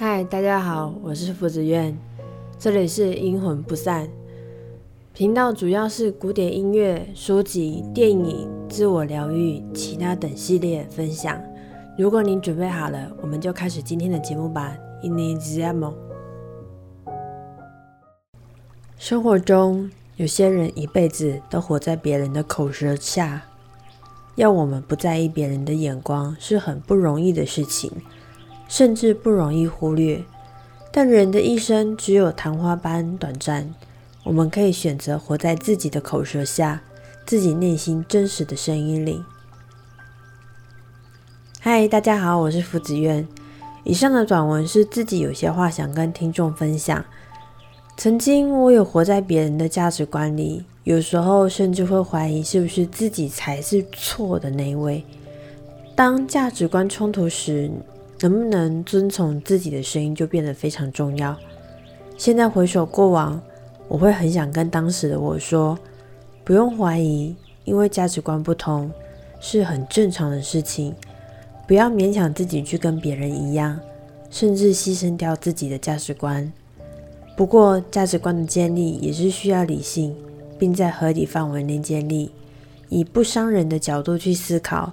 嗨，大家好，我是福子苑，这里是阴魂不散频道，主要是古典音乐、书籍、电影、自我疗愈、其他等系列分享。如果你准备好了，我们就开始今天的节目吧。Iniziamo。生活中有些人一辈子都活在别人的口舌下，要我们不在意别人的眼光是很不容易的事情。甚至不容易忽略，但人的一生只有昙花般短暂。我们可以选择活在自己的口舌下，自己内心真实的声音里。嗨，大家好，我是福子苑。以上的短文是自己有些话想跟听众分享。曾经我有活在别人的价值观里，有时候甚至会怀疑是不是自己才是错的那一位。当价值观冲突时，能不能遵从自己的声音，就变得非常重要。现在回首过往，我会很想跟当时的我说：不用怀疑，因为价值观不同是很正常的事情。不要勉强自己去跟别人一样，甚至牺牲掉自己的价值观。不过，价值观的建立也是需要理性，并在合理范围内建立，以不伤人的角度去思考。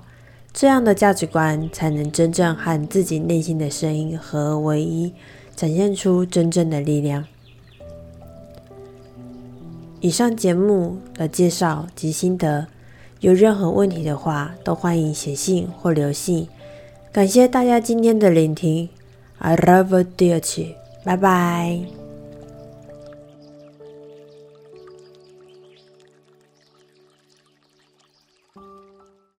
这样的价值观才能真正和自己内心的声音合二为一展现出真正的力量。以上节目的介绍及心得有任何问题的话都欢迎写信或留信。感谢大家今天的聆听 i love you dear 奇拜拜。